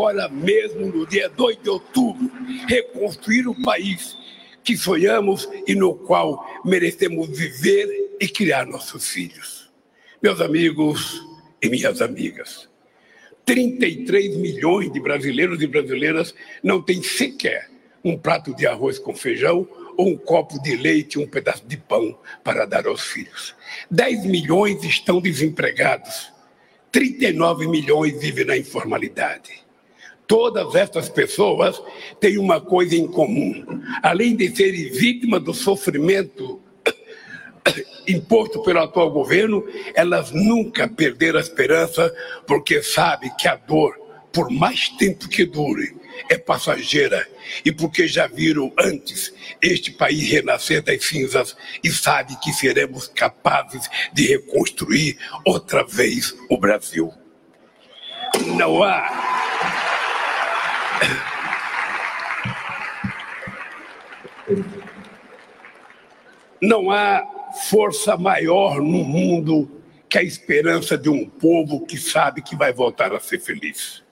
agora mesmo, no dia 2 de outubro, reconstruir o país que sonhamos e no qual merecemos viver e criar nossos filhos. Meus amigos e minhas amigas, 33 milhões de brasileiros e brasileiras não têm sequer um prato de arroz com feijão ou um copo de leite um pedaço de pão para dar aos filhos. 10 milhões estão desempregados, 39 milhões vivem na informalidade. Todas essas pessoas têm uma coisa em comum. Além de serem vítimas do sofrimento imposto pelo atual governo, elas nunca perderam a esperança, porque sabem que a dor, por mais tempo que dure, é passageira e porque já viram antes este país renascer das cinzas e sabe que seremos capazes de reconstruir outra vez o Brasil. Não há. Não há força maior no mundo que a esperança de um povo que sabe que vai voltar a ser feliz.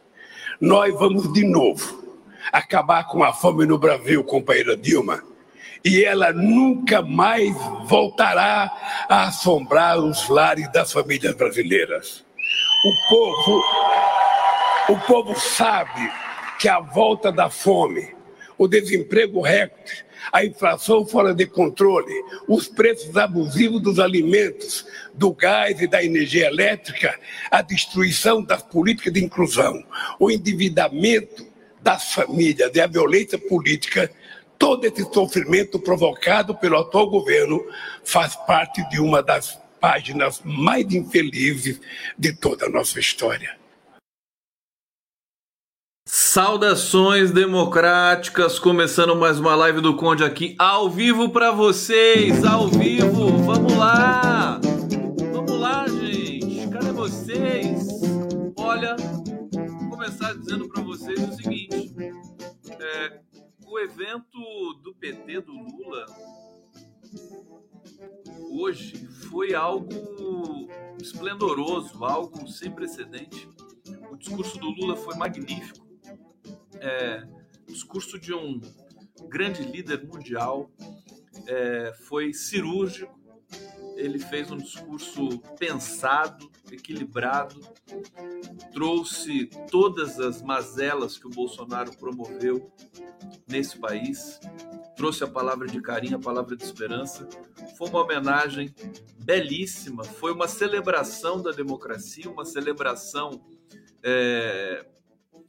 Nós vamos de novo acabar com a fome no Brasil, companheira Dilma, e ela nunca mais voltará a assombrar os lares das famílias brasileiras. O povo, o povo sabe que a volta da fome, o desemprego recorde, a inflação fora de controle, os preços abusivos dos alimentos, do gás e da energia elétrica, a destruição das políticas de inclusão, o endividamento das famílias e a violência política, todo esse sofrimento provocado pelo atual governo faz parte de uma das páginas mais infelizes de toda a nossa história. Saudações democráticas, começando mais uma live do Conde aqui, ao vivo para vocês, ao vivo, vamos lá, vamos lá, gente, cadê vocês? Olha, vou começar dizendo para vocês o seguinte: é, o evento do PT do Lula hoje foi algo esplendoroso, algo sem precedente. O discurso do Lula foi magnífico é, discurso de um grande líder mundial, é, foi cirúrgico, ele fez um discurso pensado, equilibrado, trouxe todas as mazelas que o Bolsonaro promoveu nesse país, trouxe a palavra de carinho, a palavra de esperança. Foi uma homenagem belíssima, foi uma celebração da democracia, uma celebração é,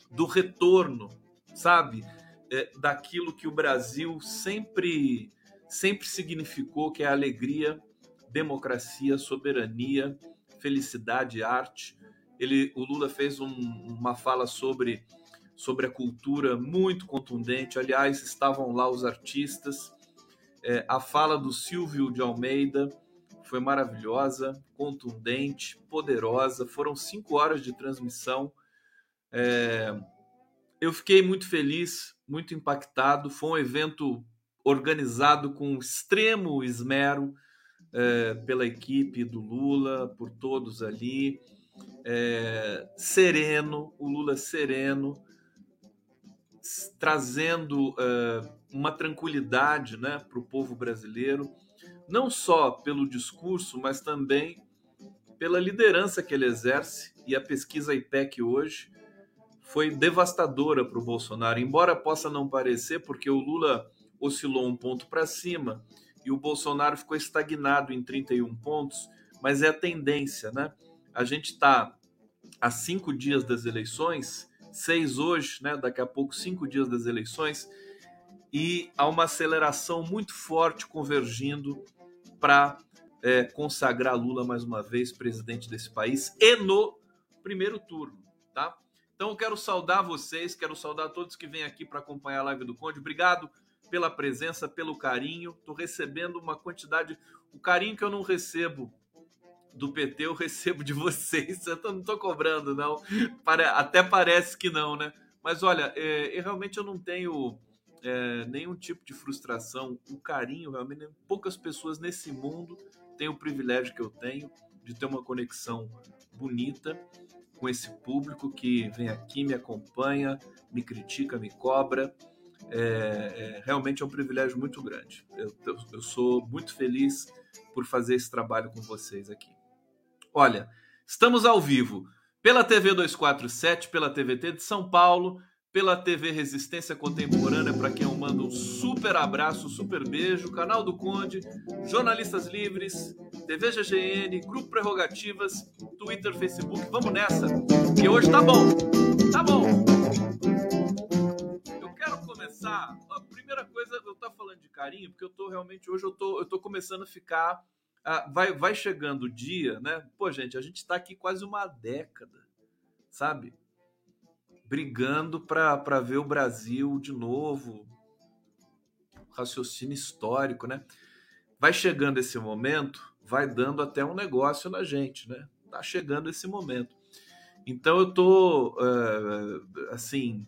do retorno sabe? É, daquilo que o Brasil sempre, sempre significou, que é alegria, democracia, soberania, felicidade, arte. Ele, o Lula fez um, uma fala sobre, sobre a cultura muito contundente. Aliás, estavam lá os artistas. É, a fala do Silvio de Almeida foi maravilhosa, contundente, poderosa. Foram cinco horas de transmissão. É, eu fiquei muito feliz, muito impactado. Foi um evento organizado com extremo esmero é, pela equipe do Lula, por todos ali. É, sereno, o Lula sereno, trazendo é, uma tranquilidade né, para o povo brasileiro, não só pelo discurso, mas também pela liderança que ele exerce. E a pesquisa IPEC hoje foi devastadora para o Bolsonaro, embora possa não parecer, porque o Lula oscilou um ponto para cima e o Bolsonaro ficou estagnado em 31 pontos, mas é a tendência, né? A gente está a cinco dias das eleições, seis hoje, né? Daqui a pouco, cinco dias das eleições, e há uma aceleração muito forte convergindo para é, consagrar Lula mais uma vez presidente desse país e no primeiro turno, tá? Então eu quero saudar vocês, quero saudar todos que vêm aqui para acompanhar a live do Conde. Obrigado pela presença, pelo carinho. Estou recebendo uma quantidade, o carinho que eu não recebo do PT, eu recebo de vocês. Eu não estou cobrando, não. Até parece que não, né? Mas olha, é, eu realmente eu não tenho é, nenhum tipo de frustração. O carinho, realmente, poucas pessoas nesse mundo têm o privilégio que eu tenho de ter uma conexão bonita com esse público que vem aqui, me acompanha, me critica, me cobra. É, é, realmente é um privilégio muito grande. Eu, eu, eu sou muito feliz por fazer esse trabalho com vocês aqui. Olha, estamos ao vivo pela TV 247, pela TVT de São Paulo, pela TV Resistência Contemporânea, para quem eu mando um super abraço, super beijo, canal do Conde, Jornalistas Livres, TV GGN, Grupo Prerrogativas, Twitter, Facebook. Vamos nessa, que hoje tá bom. Tá bom. Eu quero começar, a primeira coisa, eu tô falando de carinho, porque eu tô realmente hoje eu tô eu tô começando a ficar ah, vai vai chegando o dia, né? Pô, gente, a gente tá aqui quase uma década, sabe? Brigando para ver o Brasil de novo. Raciocínio histórico, né? Vai chegando esse momento, vai dando até um negócio na gente, né? Tá chegando esse momento. Então eu tô uh, assim.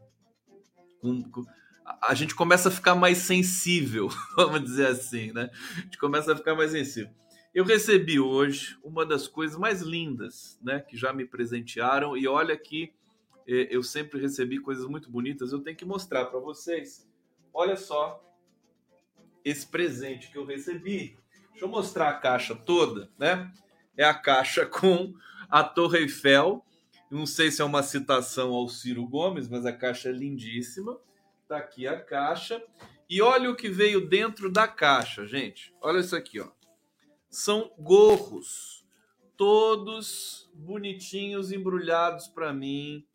A gente começa a ficar mais sensível, vamos dizer assim, né? A gente começa a ficar mais sensível. Eu recebi hoje uma das coisas mais lindas, né, que já me presentearam e olha que eu sempre recebi coisas muito bonitas. Eu tenho que mostrar para vocês. Olha só esse presente que eu recebi. Deixa eu mostrar a caixa toda, né? É a caixa com a Torre Eiffel. Não sei se é uma citação ao Ciro Gomes, mas a caixa é lindíssima. Tá aqui a caixa. E olha o que veio dentro da caixa, gente. Olha isso aqui, ó. São gorros, todos bonitinhos, embrulhados para mim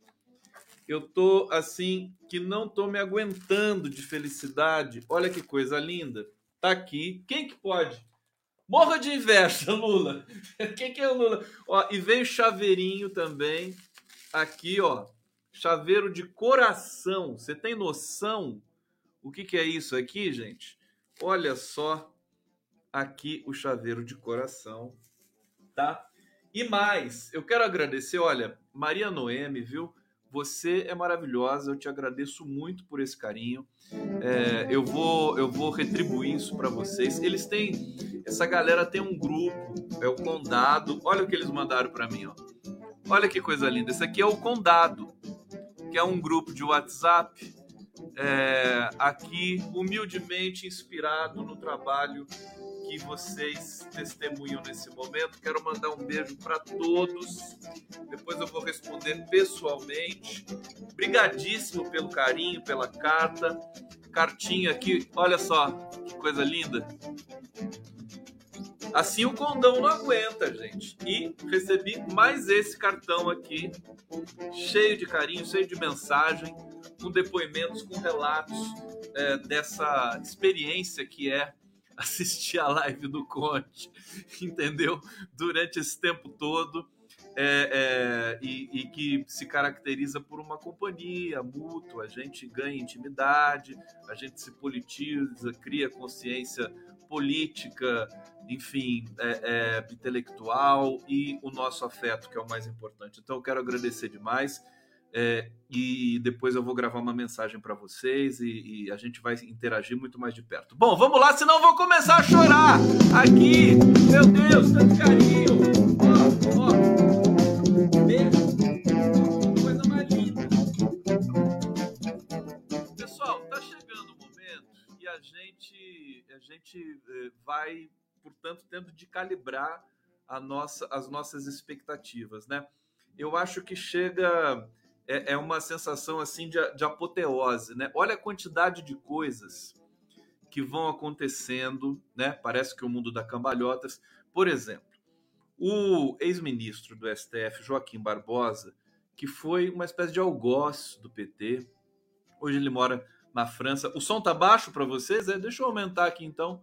eu tô assim que não tô me aguentando de felicidade. Olha que coisa linda. Tá aqui. Quem que pode? Morra de inveja, Lula. Quem que é o Lula? Ó, e veio chaveirinho também. Aqui, ó. Chaveiro de coração. Você tem noção o que, que é isso aqui, gente? Olha só aqui o chaveiro de coração, tá? E mais, eu quero agradecer, olha, Maria Noemi, viu? Você é maravilhosa, eu te agradeço muito por esse carinho. É, eu vou eu vou retribuir isso para vocês. Eles têm essa galera tem um grupo, é o Condado. Olha o que eles mandaram para mim, ó. Olha que coisa linda. Esse aqui é o Condado, que é um grupo de WhatsApp. É, aqui humildemente inspirado no trabalho que vocês testemunham nesse momento. Quero mandar um beijo para todos. Depois eu vou responder pessoalmente. Obrigadíssimo pelo carinho, pela carta. Cartinha aqui, olha só que coisa linda. Assim o condão não aguenta, gente. E recebi mais esse cartão aqui, cheio de carinho, cheio de mensagem, com depoimentos, com relatos é, dessa experiência que é assistir a live do Conte, entendeu? Durante esse tempo todo. É, é, e, e, que se caracteriza por uma companhia mútua, a gente ganha intimidade, a gente se politiza, cria consciência política, enfim, é, é intelectual e o nosso afeto, que é o mais importante. Então, eu quero agradecer demais. É, e depois eu vou gravar uma mensagem para vocês e, e, a gente vai interagir muito mais de perto. Bom, vamos lá, senão eu vou começar a chorar aqui. Meu Deus, tanto carinho. Ó, ó. Beijo. Coisa mais linda. Pessoal, tá chegando o momento e a gente, a gente eh, vai, portanto, tendo de calibrar a nossa, as nossas expectativas, né? Eu acho que chega é, é uma sensação assim de, de apoteose, né? Olha a quantidade de coisas que vão acontecendo, né? Parece que o mundo dá cambalhotas. Por exemplo, o ex-ministro do STF, Joaquim Barbosa, que foi uma espécie de algoz do PT, hoje ele mora na França. O som tá baixo para vocês? É? Deixa eu aumentar aqui então.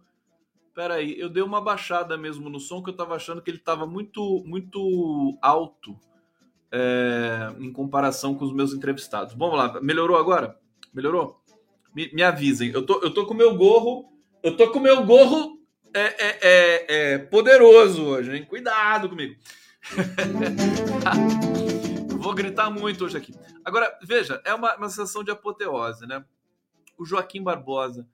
Pera aí, eu dei uma baixada mesmo no som que eu tava achando que ele tava muito muito alto é, em comparação com os meus entrevistados. Vamos lá, melhorou agora? Melhorou? Me, me avisem. Eu tô, eu tô com meu gorro. Eu tô com meu gorro é, é, é, é poderoso hoje, hein? Cuidado comigo. Vou gritar muito hoje aqui. Agora, veja, é uma, uma sensação de apoteose, né? O Joaquim Barbosa,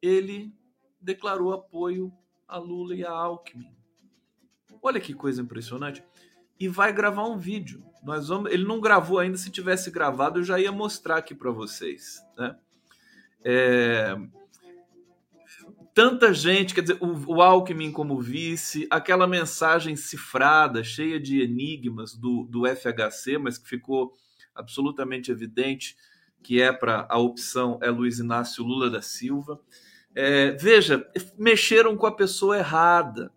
ele declarou apoio a Lula e a Alckmin. Olha que coisa impressionante. E vai gravar um vídeo. Nós vamos, ele não gravou ainda, se tivesse gravado eu já ia mostrar aqui para vocês, né? É, tanta gente, quer dizer, o, o Alckmin como vice, aquela mensagem cifrada, cheia de enigmas do, do FHC, mas que ficou absolutamente evidente que é para a opção é Luiz Inácio Lula da Silva. É, veja, mexeram com a pessoa errada,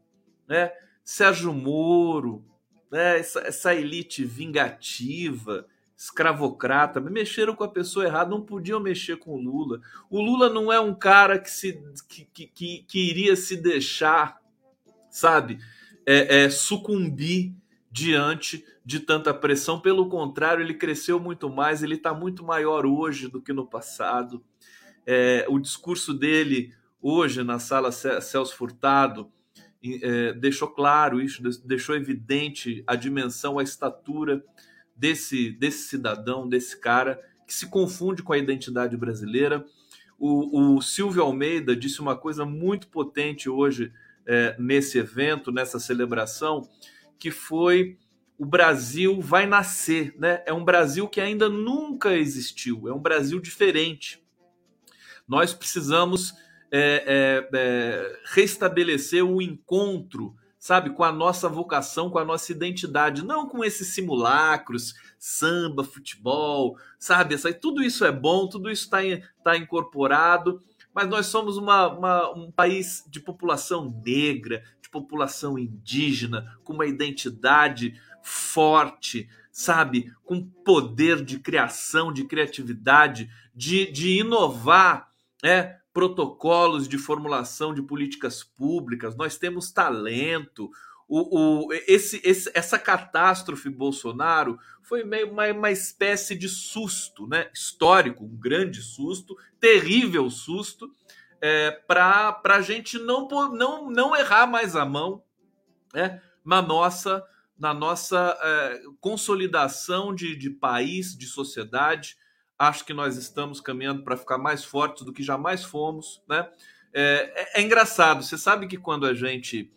né? Sérgio Moro, né? essa, essa elite vingativa, escravocrata, mexeram com a pessoa errada, não podiam mexer com o Lula. O Lula não é um cara que, se, que, que, que iria se deixar, sabe, é, é, sucumbir diante de tanta pressão. Pelo contrário, ele cresceu muito mais, ele está muito maior hoje do que no passado. É, o discurso dele hoje na sala Celso Furtado é, deixou claro isso, deixou evidente a dimensão, a estatura desse, desse cidadão, desse cara que se confunde com a identidade brasileira. O, o Silvio Almeida disse uma coisa muito potente hoje é, nesse evento, nessa celebração, que foi o Brasil vai nascer, né? É um Brasil que ainda nunca existiu, é um Brasil diferente. Nós precisamos é, é, é restabelecer o encontro sabe, com a nossa vocação, com a nossa identidade, não com esses simulacros, samba, futebol, sabe? Essa, tudo isso é bom, tudo isso está tá incorporado, mas nós somos uma, uma, um país de população negra, de população indígena, com uma identidade forte, sabe? Com poder de criação, de criatividade, de, de inovar, é, protocolos de formulação de políticas públicas, nós temos talento. O, o, esse, esse, essa catástrofe Bolsonaro foi meio uma, uma espécie de susto né? histórico, um grande susto, terrível susto, é, para a gente não, não, não errar mais a mão né? na nossa, na nossa é, consolidação de, de país, de sociedade, Acho que nós estamos caminhando para ficar mais fortes do que jamais fomos, né? É, é, é engraçado. Você sabe que quando a gente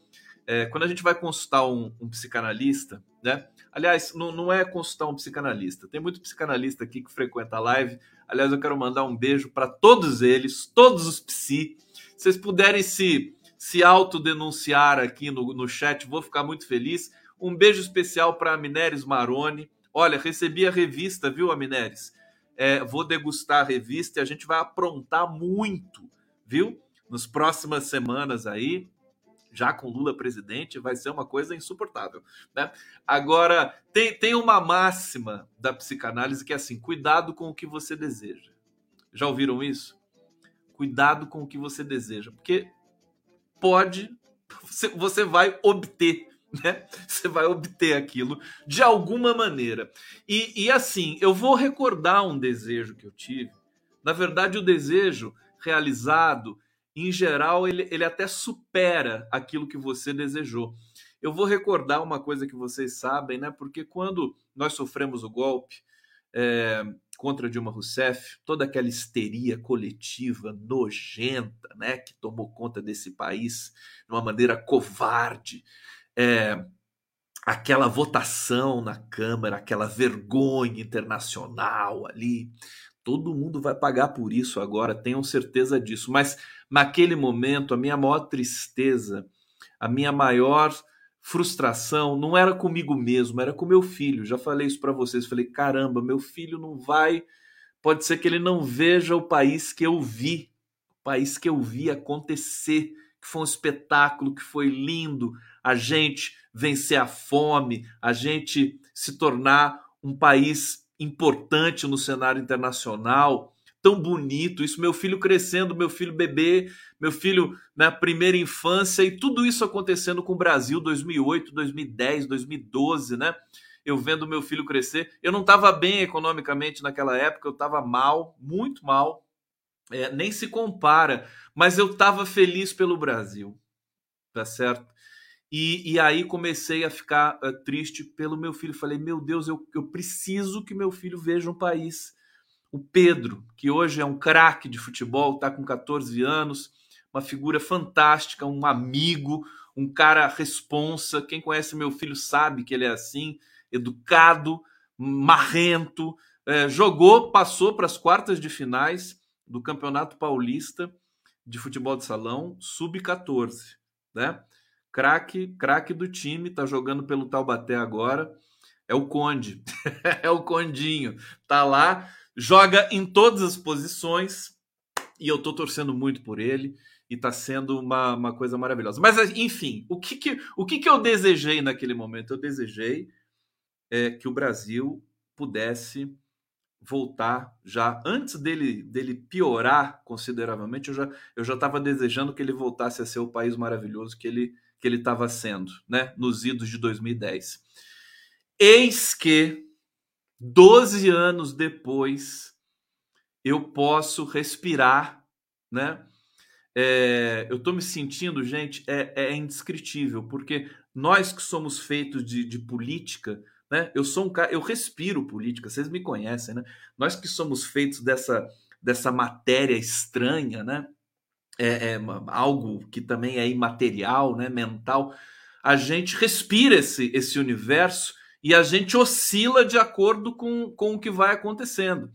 é, quando a gente vai consultar um, um psicanalista, né? Aliás, não, não, é consultar um psicanalista. Tem muito psicanalista aqui que frequenta a live. Aliás, eu quero mandar um beijo para todos eles, todos os psi. Se vocês puderem se, se autodenunciar aqui no, no chat, vou ficar muito feliz. Um beijo especial para a Mineres Maroni. Olha, recebi a revista, viu, Mineres? É, vou degustar a revista e a gente vai aprontar muito, viu? Nas próximas semanas aí, já com Lula presidente, vai ser uma coisa insuportável. Né? Agora, tem, tem uma máxima da psicanálise que é assim: cuidado com o que você deseja. Já ouviram isso? Cuidado com o que você deseja, porque pode, você, você vai obter né? Você vai obter aquilo de alguma maneira. E, e assim, eu vou recordar um desejo que eu tive. Na verdade, o desejo realizado, em geral, ele, ele até supera aquilo que você desejou. Eu vou recordar uma coisa que vocês sabem, né? Porque quando nós sofremos o golpe é, contra Dilma Rousseff, toda aquela histeria coletiva nojenta, né, que tomou conta desse país de uma maneira covarde, é, aquela votação na Câmara, aquela vergonha internacional ali. Todo mundo vai pagar por isso agora, tenham certeza disso. Mas naquele momento, a minha maior tristeza, a minha maior frustração não era comigo mesmo, era com meu filho. Já falei isso para vocês. Falei, caramba, meu filho não vai. Pode ser que ele não veja o país que eu vi, o país que eu vi acontecer, que foi um espetáculo, que foi lindo, a gente vencer a fome, a gente se tornar um país importante no cenário internacional, tão bonito, isso meu filho crescendo, meu filho bebê, meu filho na primeira infância e tudo isso acontecendo com o Brasil 2008, 2010, 2012, né? Eu vendo meu filho crescer, eu não estava bem economicamente naquela época, eu estava mal, muito mal, é, nem se compara, mas eu estava feliz pelo Brasil, tá certo? E, e aí comecei a ficar uh, triste pelo meu filho. Falei, meu Deus, eu, eu preciso que meu filho veja um país. O Pedro, que hoje é um craque de futebol, está com 14 anos, uma figura fantástica, um amigo, um cara responsa. Quem conhece meu filho sabe que ele é assim, educado, marrento. É, jogou, passou para as quartas de finais do Campeonato Paulista de Futebol de Salão, sub-14, né? Craque, craque do time, tá jogando pelo Taubaté agora. É o Conde, é o Condinho, tá lá, joga em todas as posições e eu tô torcendo muito por ele e tá sendo uma, uma coisa maravilhosa. Mas enfim, o que que, o que que eu desejei naquele momento? Eu desejei é, que o Brasil pudesse voltar já antes dele dele piorar consideravelmente eu já eu já estava desejando que ele voltasse a ser o país maravilhoso que ele que ele estava sendo né nos idos de 2010 eis que 12 anos depois eu posso respirar né? É, eu estou me sentindo gente é, é indescritível porque nós que somos feitos de, de política né? Eu sou um cara, eu respiro política, vocês me conhecem, né? Nós que somos feitos dessa, dessa matéria estranha, né? É, é, algo que também é imaterial, né? Mental. A gente respira esse, esse universo e a gente oscila de acordo com, com o que vai acontecendo.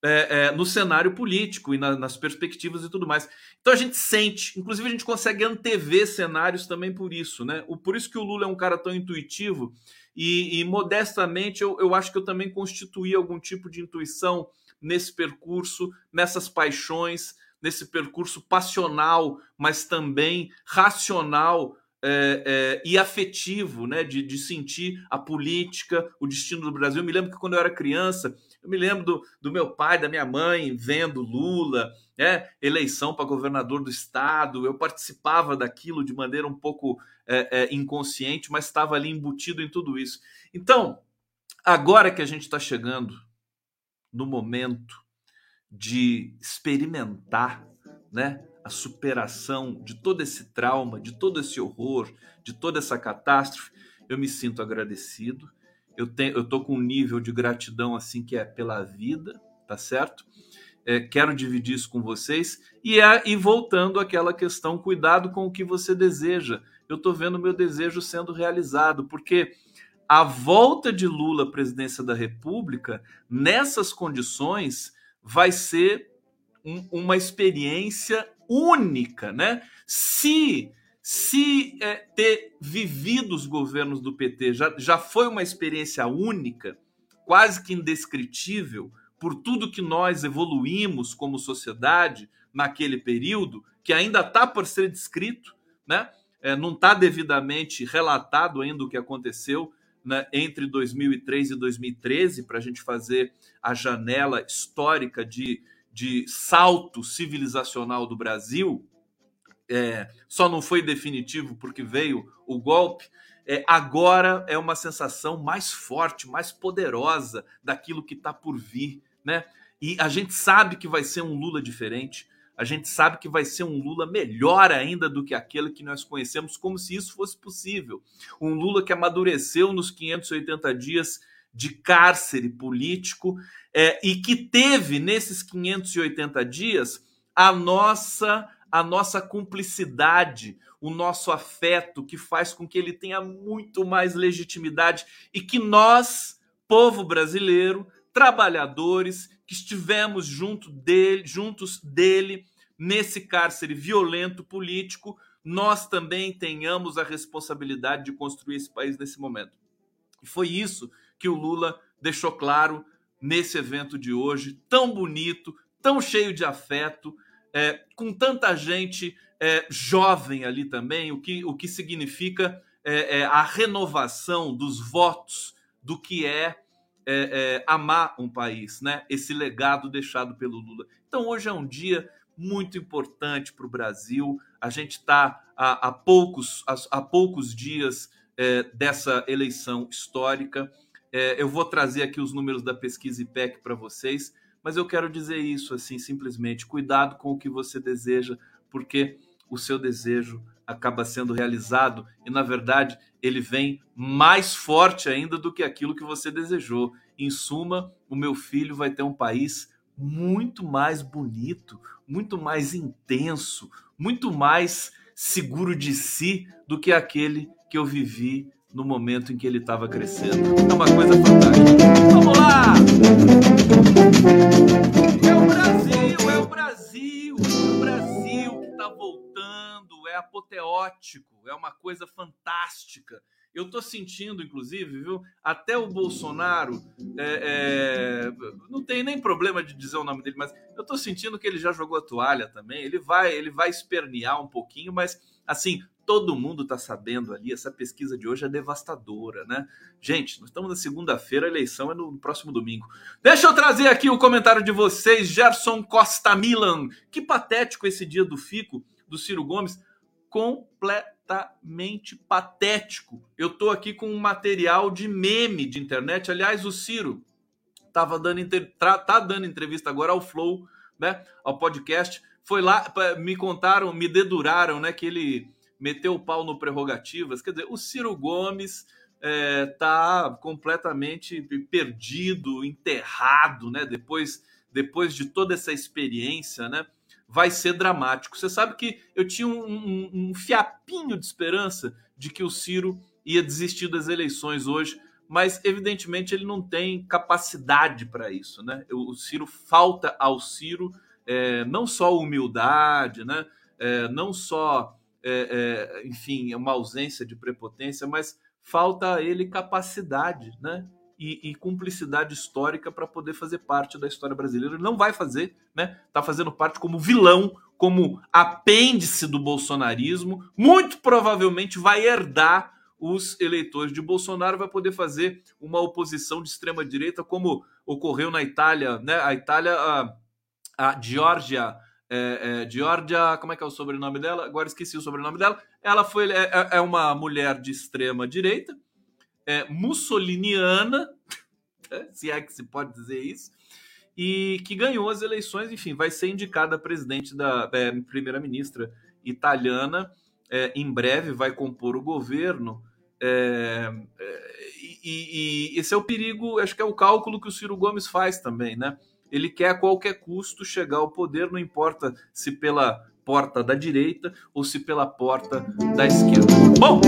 É, é, no cenário político e na, nas perspectivas e tudo mais. Então a gente sente, inclusive a gente consegue antever cenários também por isso, né? O, por isso que o Lula é um cara tão intuitivo e, e modestamente, eu, eu acho que eu também constituí algum tipo de intuição nesse percurso, nessas paixões, nesse percurso passional, mas também racional é, é, e afetivo, né, de, de sentir a política, o destino do Brasil. Eu me lembro que quando eu era criança, eu me lembro do, do meu pai, da minha mãe, vendo Lula, né, eleição para governador do estado. Eu participava daquilo de maneira um pouco é, é, inconsciente, mas estava ali embutido em tudo isso. Então, agora que a gente está chegando no momento de experimentar, né, a superação de todo esse trauma, de todo esse horror, de toda essa catástrofe, eu me sinto agradecido. Eu tenho, eu tô com um nível de gratidão assim que é pela vida, tá certo? É, quero dividir isso com vocês e, é, e voltando àquela questão, cuidado com o que você deseja. Eu estou vendo meu desejo sendo realizado, porque a volta de Lula à presidência da República, nessas condições, vai ser um, uma experiência única, né? Se se é, ter vivido os governos do PT já, já foi uma experiência única, quase que indescritível, por tudo que nós evoluímos como sociedade naquele período, que ainda está por ser descrito, né? É, não está devidamente relatado ainda o que aconteceu né, entre 2003 e 2013, para a gente fazer a janela histórica de de salto civilizacional do Brasil, é, só não foi definitivo porque veio o golpe. É, agora é uma sensação mais forte, mais poderosa daquilo que está por vir, né? E a gente sabe que vai ser um Lula diferente. A gente sabe que vai ser um Lula melhor ainda do que aquele que nós conhecemos, como se isso fosse possível. Um Lula que amadureceu nos 580 dias de cárcere político é, e que teve nesses 580 dias a nossa a nossa cumplicidade, o nosso afeto que faz com que ele tenha muito mais legitimidade e que nós, povo brasileiro, trabalhadores, que estivemos junto dele, juntos dele nesse cárcere violento político, nós também tenhamos a responsabilidade de construir esse país nesse momento. E foi isso que o Lula deixou claro nesse evento de hoje, tão bonito, tão cheio de afeto, é, com tanta gente é, jovem ali também, o que, o que significa é, é a renovação dos votos do que é, é, é, amar um país, né? Esse legado deixado pelo Lula. Então hoje é um dia muito importante para o Brasil. A gente está há, há, poucos, há, há poucos dias dessa eleição histórica. Eu vou trazer aqui os números da pesquisa IPEC para vocês, mas eu quero dizer isso assim simplesmente: cuidado com o que você deseja, porque o seu desejo acaba sendo realizado e, na verdade, ele vem mais forte ainda do que aquilo que você desejou. Em suma, o meu filho vai ter um país muito mais bonito, muito mais intenso, muito mais seguro de si do que aquele que eu vivi no momento em que ele estava crescendo. É uma coisa fantástica. Vamos lá! É o Brasil, é o Brasil, é o Brasil que está voltando, é apoteótico, é uma coisa fantástica. Eu tô sentindo, inclusive, viu? Até o Bolsonaro. É, é, não tem nem problema de dizer o nome dele, mas eu tô sentindo que ele já jogou a toalha também. Ele vai, ele vai espernear um pouquinho, mas assim, todo mundo está sabendo ali, essa pesquisa de hoje é devastadora, né? Gente, nós estamos na segunda-feira, a eleição é no próximo domingo. Deixa eu trazer aqui o comentário de vocês, Gerson Costa Milan. Que patético esse dia do Fico, do Ciro Gomes. Completamente patético. Eu tô aqui com um material de meme de internet. Aliás, o Ciro tava dando, tá dando entrevista agora ao Flow, né? Ao podcast foi lá, me contaram, me deduraram, né, que ele meteu o pau no prerrogativas. Quer dizer, o Ciro Gomes é, tá completamente perdido, enterrado, né? Depois, depois de toda essa experiência, né? Vai ser dramático. Você sabe que eu tinha um, um, um fiapinho de esperança de que o Ciro ia desistir das eleições hoje, mas evidentemente ele não tem capacidade para isso, né? O Ciro falta ao Ciro é, não só humildade, né? É, não só, é, é, enfim, uma ausência de prepotência, mas falta a ele capacidade, né? E, e cumplicidade histórica para poder fazer parte da história brasileira. Ele não vai fazer, né? Está fazendo parte como vilão, como apêndice do bolsonarismo. Muito provavelmente vai herdar os eleitores de Bolsonaro, vai poder fazer uma oposição de extrema direita, como ocorreu na Itália, né? A Itália. A, a Georgia, é, é, Georgia, como é que é o sobrenome dela? Agora esqueci o sobrenome dela. Ela foi é, é, é uma mulher de extrema direita, é, mussoliniana, se é que se pode dizer isso, e que ganhou as eleições. Enfim, vai ser indicada presidente da é, primeira-ministra italiana. É, em breve vai compor o governo. É, e, e, e, esse é o perigo, acho que é o cálculo que o Ciro Gomes faz também, né? Ele quer a qualquer custo chegar ao poder, não importa se pela porta da direita ou se pela porta da esquerda. Bom,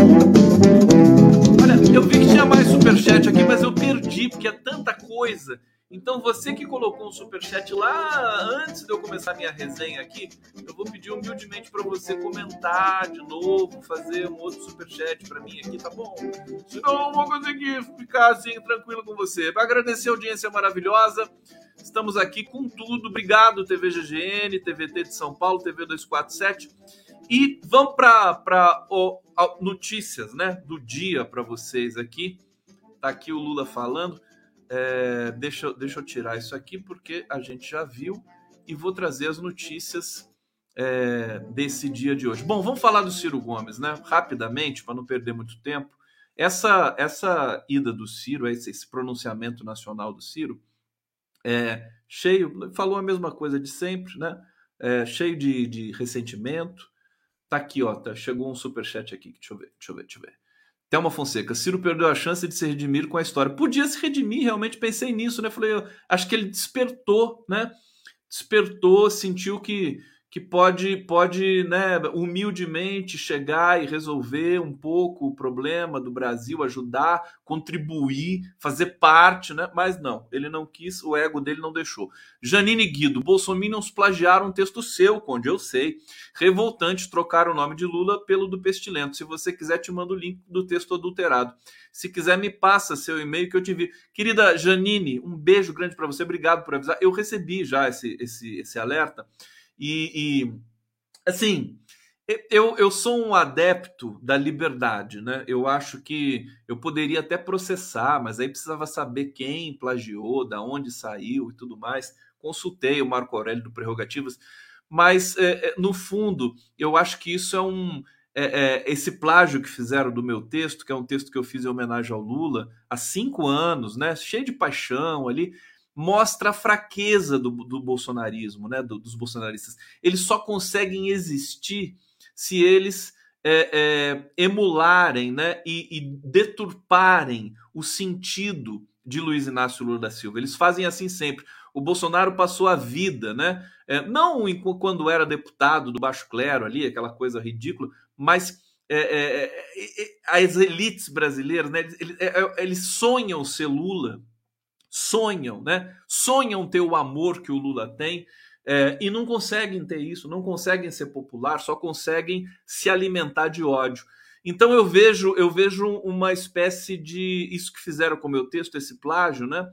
olha, eu vi que tinha mais superchat aqui, mas eu perdi, porque é tanta coisa então, você que colocou um superchat lá antes de eu começar minha resenha aqui, eu vou pedir humildemente para você comentar de novo, fazer um outro superchat para mim aqui, tá bom? Senão eu não vou conseguir ficar assim tranquilo com você. Para agradecer a audiência maravilhosa, estamos aqui com tudo. Obrigado, TV GGN, TVT de São Paulo, TV 247. E vamos para notícias né, do dia para vocês aqui. Tá aqui o Lula falando. É, deixa, deixa eu tirar isso aqui porque a gente já viu e vou trazer as notícias é, desse dia de hoje. Bom, vamos falar do Ciro Gomes, né? Rapidamente, para não perder muito tempo. Essa, essa ida do Ciro, esse, esse pronunciamento nacional do Ciro, é cheio, falou a mesma coisa de sempre, né? É, cheio de, de ressentimento. Tá aqui, ó, tá, chegou um super chat aqui, deixa eu ver, deixa eu ver, deixa eu ver. Thelma Fonseca, Ciro perdeu a chance de se redimir com a história. Podia se redimir, realmente pensei nisso, né? Falei, acho que ele despertou, né? Despertou, sentiu que que pode, pode né, humildemente chegar e resolver um pouco o problema do Brasil, ajudar, contribuir, fazer parte, né? mas não, ele não quis, o ego dele não deixou. Janine Guido, Bolsominions plagiaram um texto seu, onde eu sei. Revoltante trocar o nome de Lula pelo do Pestilento. Se você quiser, te mando o link do texto adulterado. Se quiser, me passa seu e-mail que eu te vi. Querida Janine, um beijo grande para você, obrigado por avisar. Eu recebi já esse, esse, esse alerta. E, e assim, eu, eu sou um adepto da liberdade, né? Eu acho que eu poderia até processar, mas aí precisava saber quem plagiou, da onde saiu e tudo mais. Consultei o Marco Aurélio do Prerrogativas, mas é, é no fundo eu acho que isso é um é, é, esse plágio que fizeram do meu texto, que é um texto que eu fiz em homenagem ao Lula há cinco anos, né? Cheio de paixão ali mostra a fraqueza do, do bolsonarismo, né, do, dos bolsonaristas. Eles só conseguem existir se eles é, é, emularem né, e, e, deturparem o sentido de Luiz Inácio Lula da Silva. Eles fazem assim sempre. O Bolsonaro passou a vida, né? É, não quando era deputado do baixo clero ali, aquela coisa ridícula, mas é, é, é, é as elites brasileiras, né? Eles, eles sonham ser Lula, sonham, né? Sonham ter o amor que o Lula tem. É, e não conseguem ter isso, não conseguem ser popular, só conseguem se alimentar de ódio. Então eu vejo, eu vejo uma espécie de isso que fizeram com o meu texto, esse plágio, né?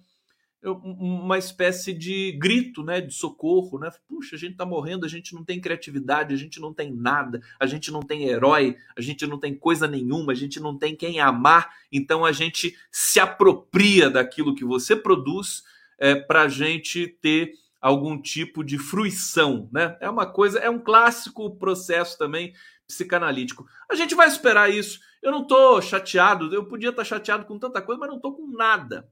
Uma espécie de grito, né? De socorro, né? Puxa, a gente tá morrendo, a gente não tem criatividade, a gente não tem nada, a gente não tem herói, a gente não tem coisa nenhuma, a gente não tem quem amar. Então a gente se apropria daquilo que você produz é, para a gente ter algum tipo de fruição, né? É uma coisa, é um clássico processo também psicanalítico. A gente vai esperar isso. Eu não tô chateado, eu podia estar chateado com tanta coisa, mas não tô com nada.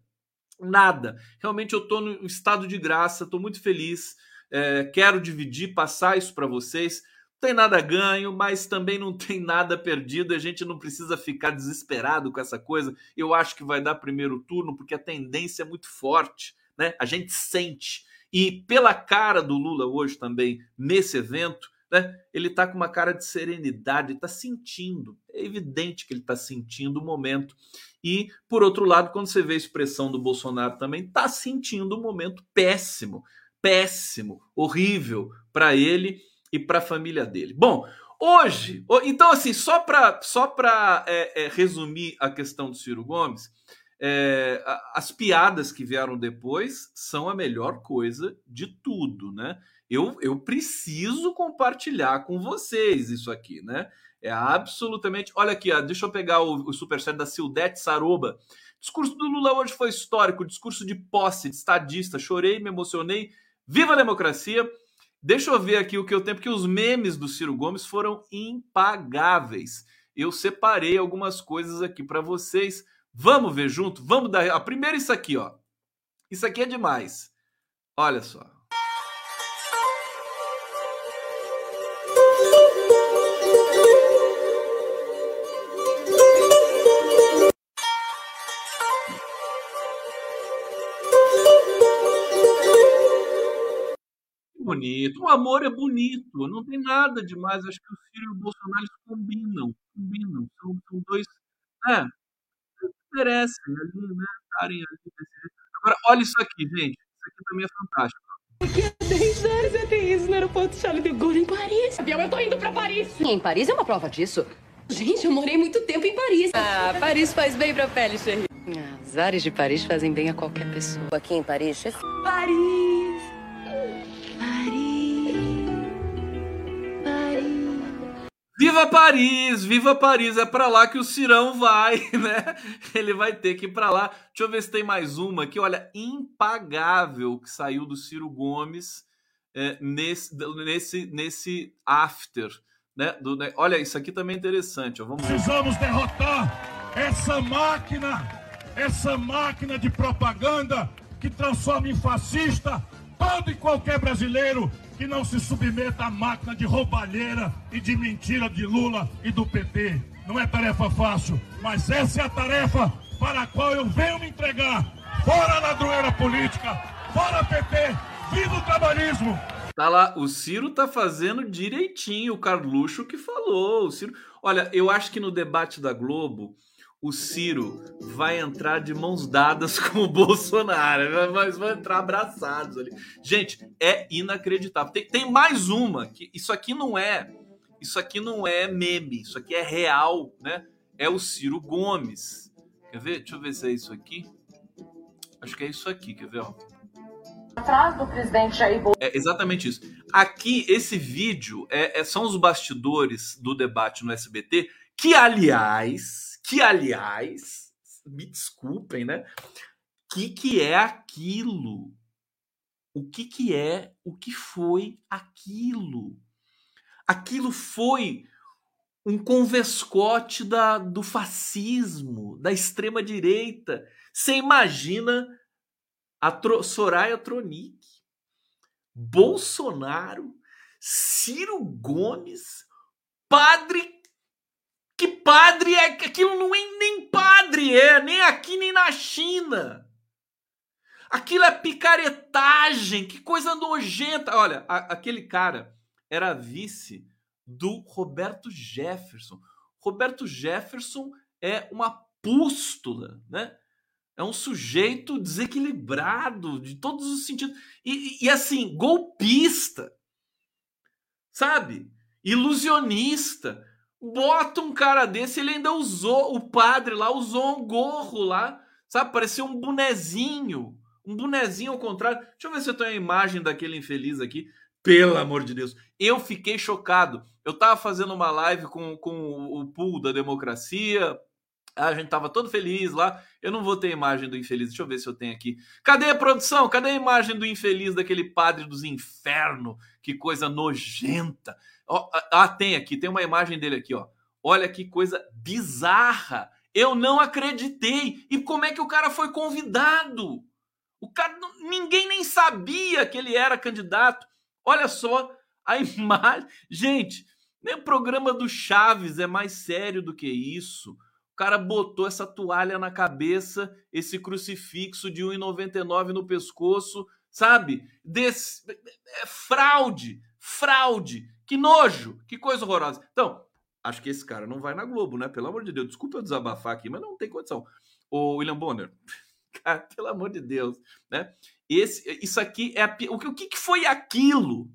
Nada. Realmente eu tô no estado de graça, tô muito feliz. É, quero dividir, passar isso para vocês. Não tem nada ganho, mas também não tem nada perdido. A gente não precisa ficar desesperado com essa coisa. Eu acho que vai dar primeiro turno, porque a tendência é muito forte, né? A gente sente. E pela cara do Lula hoje também nesse evento, né? Ele está com uma cara de serenidade, está sentindo. É evidente que ele está sentindo o momento. E, por outro lado, quando você vê a expressão do Bolsonaro também, está sentindo um momento péssimo, péssimo, horrível para ele e para a família dele. Bom, hoje, então, assim, só para só é, é, resumir a questão do Ciro Gomes, é, as piadas que vieram depois são a melhor coisa de tudo, né? eu, eu preciso compartilhar com vocês isso aqui, né? É absolutamente. Olha aqui, ó, deixa eu pegar o, o superchat da Sildete Saroba. Discurso do Lula hoje foi histórico, discurso de posse, de estadista. Chorei, me emocionei. Viva a democracia! Deixa eu ver aqui o que eu tenho, porque os memes do Ciro Gomes foram impagáveis. Eu separei algumas coisas aqui para vocês. Vamos ver junto? Vamos dar. A primeira, isso aqui, ó. Isso aqui é demais. Olha só. bonito. O amor é bonito, não tem nada demais. Acho que o Ciro e o Bolsonaro combinam, combinam. São, são dois. É, merecem ali, né? Estarem ali desse jeito. Agora, olha isso aqui, gente. Isso aqui também é fantástico. Daqui a 10 horas eu tenho isso no aeroporto Charles de Gaulle em Paris. Avião, eu tô indo pra Paris. em Paris é uma prova disso. Gente, eu morei muito tempo em Paris. Ah, Paris faz bem pra pele, Cherie. Ah, os ares de Paris fazem bem a qualquer pessoa. Aqui em Paris, Paris! Viva Paris, viva Paris, é para lá que o Cirão vai, né? Ele vai ter que ir para lá. Deixa eu ver se tem mais uma aqui, olha, impagável que saiu do Ciro Gomes é, nesse, nesse, nesse after, né? Do, né? Olha, isso aqui também é interessante. Ó, vamos Precisamos derrotar essa máquina, essa máquina de propaganda que transforma em fascista todo e qualquer brasileiro que não se submeta à máquina de roubalheira e de mentira de Lula e do PT. Não é tarefa fácil, mas essa é a tarefa para a qual eu venho me entregar. Fora ladroeira política, fora PT, viva o trabalhismo! Tá lá, o Ciro tá fazendo direitinho, o Carluxo que falou. O Ciro, olha, eu acho que no debate da Globo o Ciro vai entrar de mãos dadas com o Bolsonaro, mas vão entrar abraçados ali. Gente, é inacreditável. Tem, tem, mais uma que isso aqui não é, isso aqui não é meme, isso aqui é real, né? É o Ciro Gomes. Quer ver? Deixa eu ver se é isso aqui. Acho que é isso aqui, quer ver? Ó? Atrás do presidente Jair Bolsonaro. É exatamente isso. Aqui, esse vídeo é, é, são os bastidores do debate no SBT, que, aliás, que, aliás, me desculpem, né? O que, que é aquilo? O que, que é, o que foi aquilo? Aquilo foi um convescote da, do fascismo, da extrema-direita. Você imagina a Tro, Soraya Tronic, Bolsonaro, Ciro Gomes, Padre que padre é? Aquilo não é nem padre é, nem aqui nem na China. Aquilo é picaretagem, que coisa nojenta. Olha, a, aquele cara era vice do Roberto Jefferson. Roberto Jefferson é uma pústula, né? É um sujeito desequilibrado de todos os sentidos. E, e, e assim, golpista. Sabe? Ilusionista. Bota um cara desse, ele ainda usou, o padre lá usou um gorro lá, sabe? Parecia um bonezinho. Um bonezinho ao contrário. Deixa eu ver se eu tenho a imagem daquele infeliz aqui. Pelo amor de Deus. Eu fiquei chocado. Eu tava fazendo uma live com, com o pool da democracia. A gente tava todo feliz lá. Eu não vou ter imagem do infeliz. Deixa eu ver se eu tenho aqui. Cadê a produção? Cadê a imagem do infeliz, daquele padre dos infernos? Que coisa nojenta. ah, tem aqui. Tem uma imagem dele aqui, ó. Olha que coisa bizarra. Eu não acreditei. E como é que o cara foi convidado? O cara, ninguém nem sabia que ele era candidato. Olha só a imagem. Gente, nem o programa do Chaves é mais sério do que isso. O cara botou essa toalha na cabeça, esse crucifixo de 1,99 no pescoço, sabe? Desse, é fraude, fraude. Que nojo, que coisa horrorosa. Então, acho que esse cara não vai na Globo, né? Pelo amor de Deus, desculpa eu desabafar aqui, mas não tem condição. O William Bonner, cara, pelo amor de Deus, né? Esse, isso aqui é a, o que foi aquilo?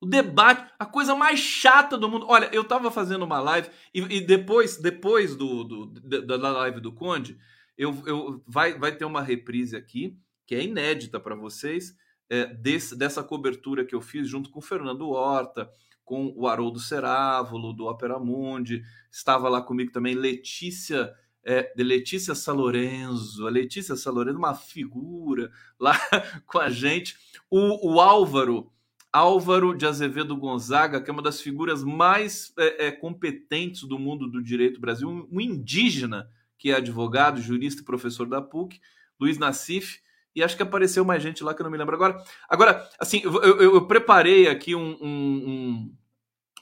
O debate, a coisa mais chata do mundo. Olha, eu tava fazendo uma live e, e depois, depois do, do, da, live do Conde, eu, eu vai, vai ter uma reprise aqui que é inédita para vocês é, desse, dessa cobertura que eu fiz junto com o Fernando Horta, com o Haroldo Cerávulo do Opera Mundi, estava lá comigo também Letícia é, Letícia Salorenzo. A Letícia Salorenzo, uma figura lá com a gente. O, o Álvaro, Álvaro de Azevedo Gonzaga, que é uma das figuras mais é, é, competentes do mundo do direito Brasil, um, um, indígena que é advogado, jurista e professor da PUC, Luiz Nassif, e acho que apareceu mais gente lá que eu não me lembro agora. Agora, assim, eu, eu, eu preparei aqui um, um,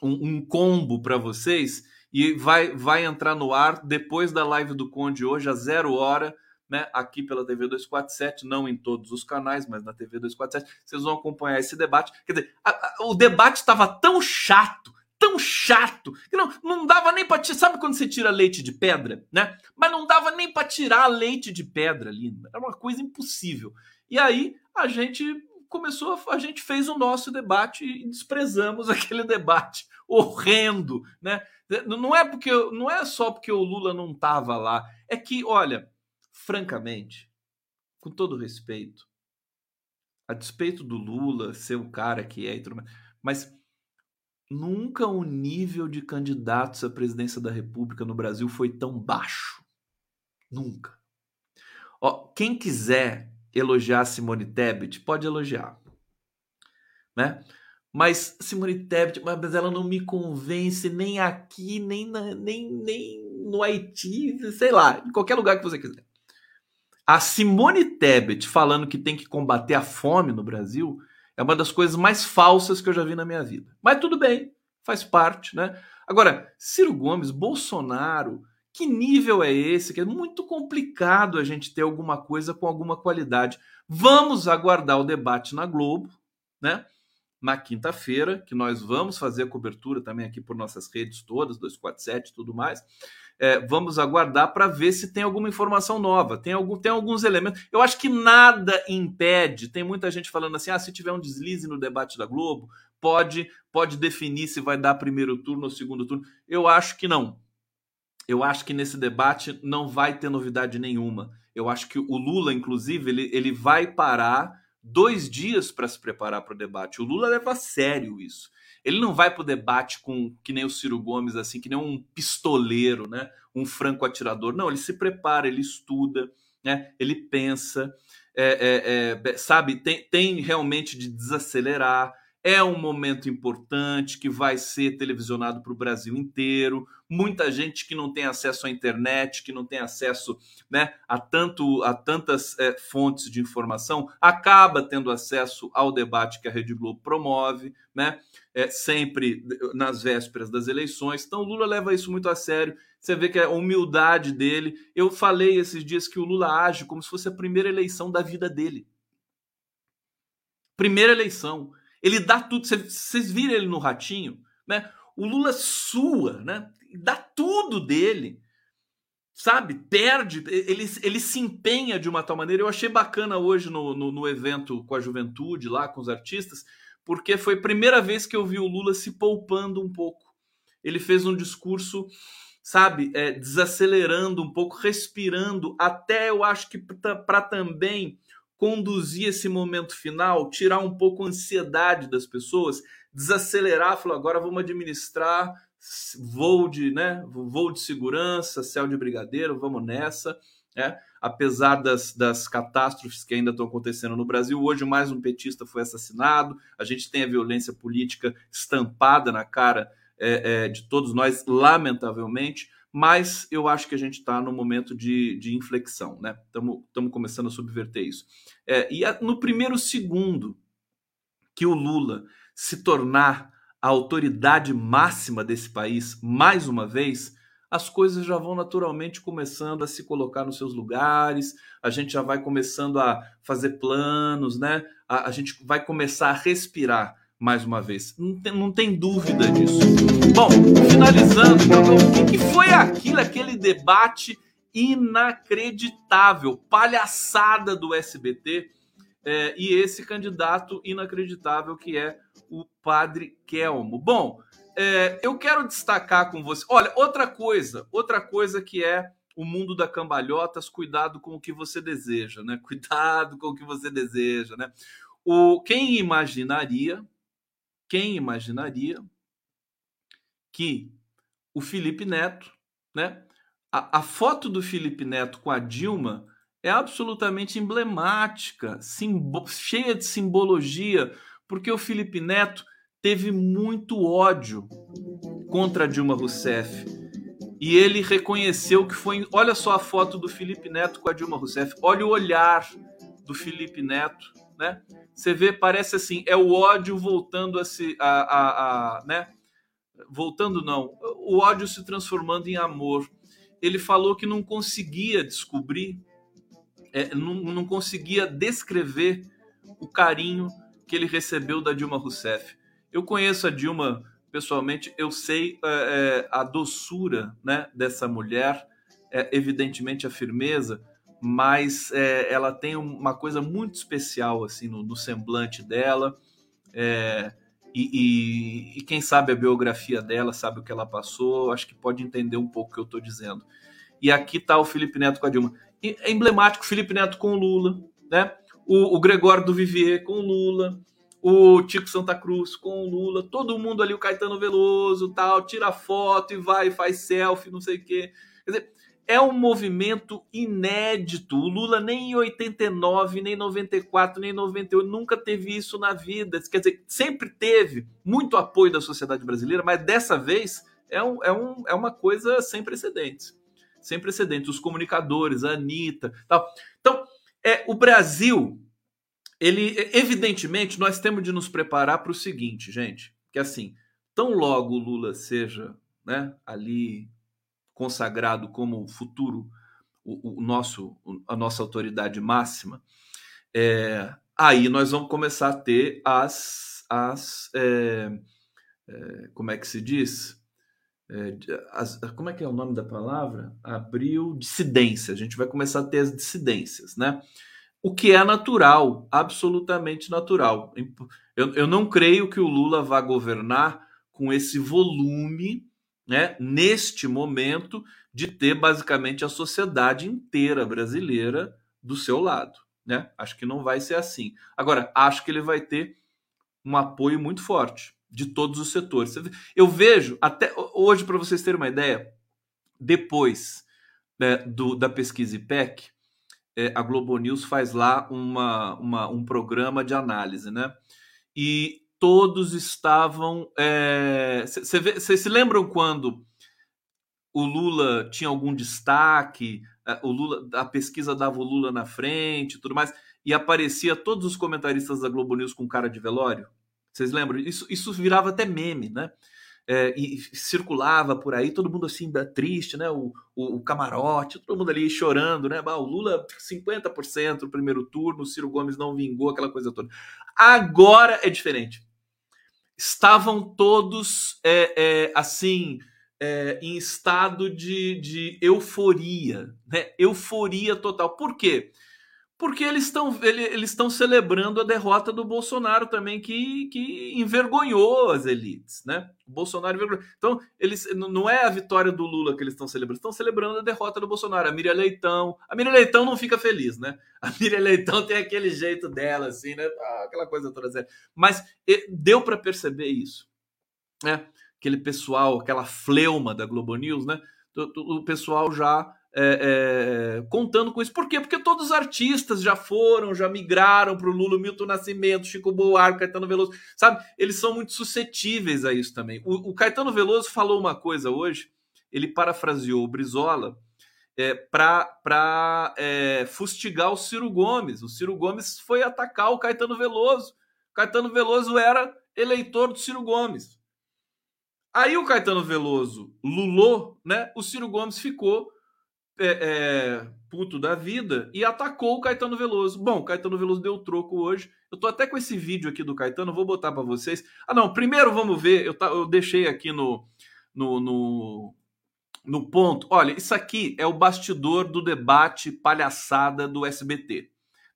um, um combo para vocês e vai, vai entrar no ar depois da live do Conde hoje, às zero hora, né, aqui pela TV 247, não em todos os canais, mas na TV 247, vocês vão acompanhar esse debate. Quer dizer, a, a, o debate estava tão chato, tão chato, que não, não dava nem para tirar. Sabe quando você tira leite de pedra, né? Mas não dava nem para tirar leite de pedra ali. Era uma coisa impossível. E aí a gente começou, a gente fez o nosso debate e desprezamos aquele debate horrendo, né? Não é porque não é só porque o Lula não estava lá, é que, olha, francamente, com todo respeito, a despeito do Lula ser o cara que é mas nunca o nível de candidatos à presidência da República no Brasil foi tão baixo. Nunca. Ó, quem quiser elogiar Simone Tebet, pode elogiar. Né? Mas Simone Tebet, mas ela não me convence nem aqui, nem, na, nem, nem no Haiti, sei lá, em qualquer lugar que você quiser. A Simone Tebet falando que tem que combater a fome no Brasil é uma das coisas mais falsas que eu já vi na minha vida. Mas tudo bem, faz parte, né? Agora, Ciro Gomes, Bolsonaro, que nível é esse? Que é muito complicado a gente ter alguma coisa com alguma qualidade. Vamos aguardar o debate na Globo, né? Na quinta-feira, que nós vamos fazer a cobertura também aqui por nossas redes todas, 247 e tudo mais. É, vamos aguardar para ver se tem alguma informação nova, tem, algum, tem alguns elementos. Eu acho que nada impede. Tem muita gente falando assim: ah, se tiver um deslize no debate da Globo, pode, pode definir se vai dar primeiro turno ou segundo turno. Eu acho que não eu acho que nesse debate não vai ter novidade nenhuma. Eu acho que o Lula, inclusive, ele, ele vai parar dois dias para se preparar para o debate. O Lula leva a sério isso. Ele não vai para o debate com que nem o Ciro Gomes, assim, que nem um pistoleiro, né? um franco atirador. Não, ele se prepara, ele estuda, né? ele pensa, é, é, é, sabe, tem, tem realmente de desacelerar. É um momento importante que vai ser televisionado para o Brasil inteiro muita gente que não tem acesso à internet, que não tem acesso né, a, tanto, a tantas é, fontes de informação, acaba tendo acesso ao debate que a Rede Globo promove, né, é, sempre nas vésperas das eleições. Então, o Lula leva isso muito a sério. Você vê que a humildade dele. Eu falei esses dias que o Lula age como se fosse a primeira eleição da vida dele. Primeira eleição. Ele dá tudo. Vocês viram ele no ratinho, né? O Lula sua, né? Dá tudo dele. Sabe? Perde, ele, ele se empenha de uma tal maneira. Eu achei bacana hoje no, no, no evento com a juventude, lá com os artistas, porque foi a primeira vez que eu vi o Lula se poupando um pouco. Ele fez um discurso sabe, é, desacelerando um pouco, respirando, até eu acho que para também conduzir esse momento final, tirar um pouco a ansiedade das pessoas, desacelerar, falou, agora vamos administrar voo de, né, voo de segurança, céu de brigadeiro, vamos nessa, né? Apesar das, das catástrofes que ainda estão acontecendo no Brasil, hoje mais um petista foi assassinado, a gente tem a violência política estampada na cara é, é, de todos nós, lamentavelmente, mas eu acho que a gente está no momento de, de inflexão, né? Estamos começando a subverter isso. É, e no primeiro segundo que o Lula se tornar a autoridade máxima desse país, mais uma vez, as coisas já vão naturalmente começando a se colocar nos seus lugares, a gente já vai começando a fazer planos, né? A, a gente vai começar a respirar mais uma vez. Não tem, não tem dúvida disso. Bom, finalizando, o que, que foi aquilo, aquele debate inacreditável, palhaçada do SBT é, e esse candidato inacreditável que é o Padre Kelmo. Bom, é, eu quero destacar com você. Olha, outra coisa, outra coisa que é o mundo da cambalhotas, cuidado com o que você deseja, né? Cuidado com o que você deseja, né? O, quem imaginaria quem imaginaria que o Felipe Neto, né? A, a, foto do Felipe Neto com a Dilma é absolutamente emblemática, cheia de simbologia, porque o Felipe Neto teve muito ódio contra Dilma Rousseff. E ele reconheceu que foi. Olha só a foto do Felipe Neto com a Dilma Rousseff. Olha o olhar do Felipe Neto, né? Você vê, parece assim, é o ódio voltando a se. A, a, a, né? Voltando, não. O ódio se transformando em amor. Ele falou que não conseguia descobrir, é, não, não conseguia descrever o carinho que ele recebeu da Dilma Rousseff. Eu conheço a Dilma pessoalmente, eu sei é, é, a doçura né, dessa mulher, é, evidentemente a firmeza, mas é, ela tem uma coisa muito especial assim no, no semblante dela. É, e, e, e, quem sabe a biografia dela, sabe o que ela passou, acho que pode entender um pouco o que eu estou dizendo. E aqui está o Felipe Neto com a Dilma. É emblemático Felipe Neto com o Lula, né? O, o Gregório do Vivier com o Lula, o Tico Santa Cruz com o Lula, todo mundo ali, o Caetano Veloso, tal, tira foto e vai, faz selfie, não sei o quê. Quer dizer, é um movimento inédito. O Lula nem em 89, nem 94, nem 98 nunca teve isso na vida. Quer dizer, sempre teve muito apoio da sociedade brasileira, mas dessa vez é, um, é, um, é uma coisa sem precedentes. Sem precedentes. Os comunicadores, a Anitta, tal. Então, é, o Brasil, ele, evidentemente, nós temos de nos preparar para o seguinte, gente, que assim, tão logo o Lula seja né, ali consagrado como o futuro, o, o nosso, a nossa autoridade máxima, é, aí nós vamos começar a ter as, as é, é, como é que se diz? É, as, como é que é o nome da palavra? Abriu dissidência. A gente vai começar a ter as dissidências, né? O que é natural, absolutamente natural. Eu, eu não creio que o Lula vá governar com esse volume né, neste momento, de ter basicamente a sociedade inteira brasileira do seu lado. Né? Acho que não vai ser assim. Agora, acho que ele vai ter um apoio muito forte de todos os setores. Eu vejo, até hoje, para vocês terem uma ideia, depois né, do, da pesquisa IPEC, é, a Globo News faz lá uma, uma, um programa de análise, né? E todos estavam. Vocês é, se lembram quando o Lula tinha algum destaque, o Lula, a pesquisa dava o Lula na frente, tudo mais, e aparecia todos os comentaristas da Globo News com cara de velório. Vocês lembram? Isso, isso virava até meme, né? É, e circulava por aí, todo mundo assim, triste, né? O, o, o camarote, todo mundo ali chorando, né? o Lula 50% no primeiro turno, o Ciro Gomes não vingou, aquela coisa toda. Agora é diferente. Estavam todos é, é, assim é, em estado de, de euforia, né? Euforia total. Por quê? Eles estão eles estão celebrando a derrota do Bolsonaro também, que, que envergonhou as elites, né? O Bolsonaro envergonhou. Então, eles não é a vitória do Lula que eles estão celebrando, estão celebrando a derrota do Bolsonaro. A Miriam Leitão. A Miriam Leitão não fica feliz, né? A Miriam Leitão tem aquele jeito dela, assim, né? Ah, aquela coisa toda séria. Mas deu para perceber isso, né? aquele pessoal, aquela fleuma da Globo News, né? O pessoal já é, é, contando com isso. Por quê? Porque todos os artistas já foram, já migraram para o Lula, Milton Nascimento, Chico Buarque, Caetano Veloso, sabe? Eles são muito suscetíveis a isso também. O, o Caetano Veloso falou uma coisa hoje, ele parafraseou o Brizola é, para é, fustigar o Ciro Gomes. O Ciro Gomes foi atacar o Caetano Veloso. O Caetano Veloso era eleitor do Ciro Gomes. Aí o Caetano Veloso lulou, né? O Ciro Gomes ficou é, é, puto da vida e atacou o Caetano Veloso. Bom, o Caetano Veloso deu troco hoje. Eu tô até com esse vídeo aqui do Caetano, vou botar para vocês. Ah, não, primeiro vamos ver. Eu, tá, eu deixei aqui no, no, no, no ponto. Olha, isso aqui é o bastidor do debate palhaçada do SBT,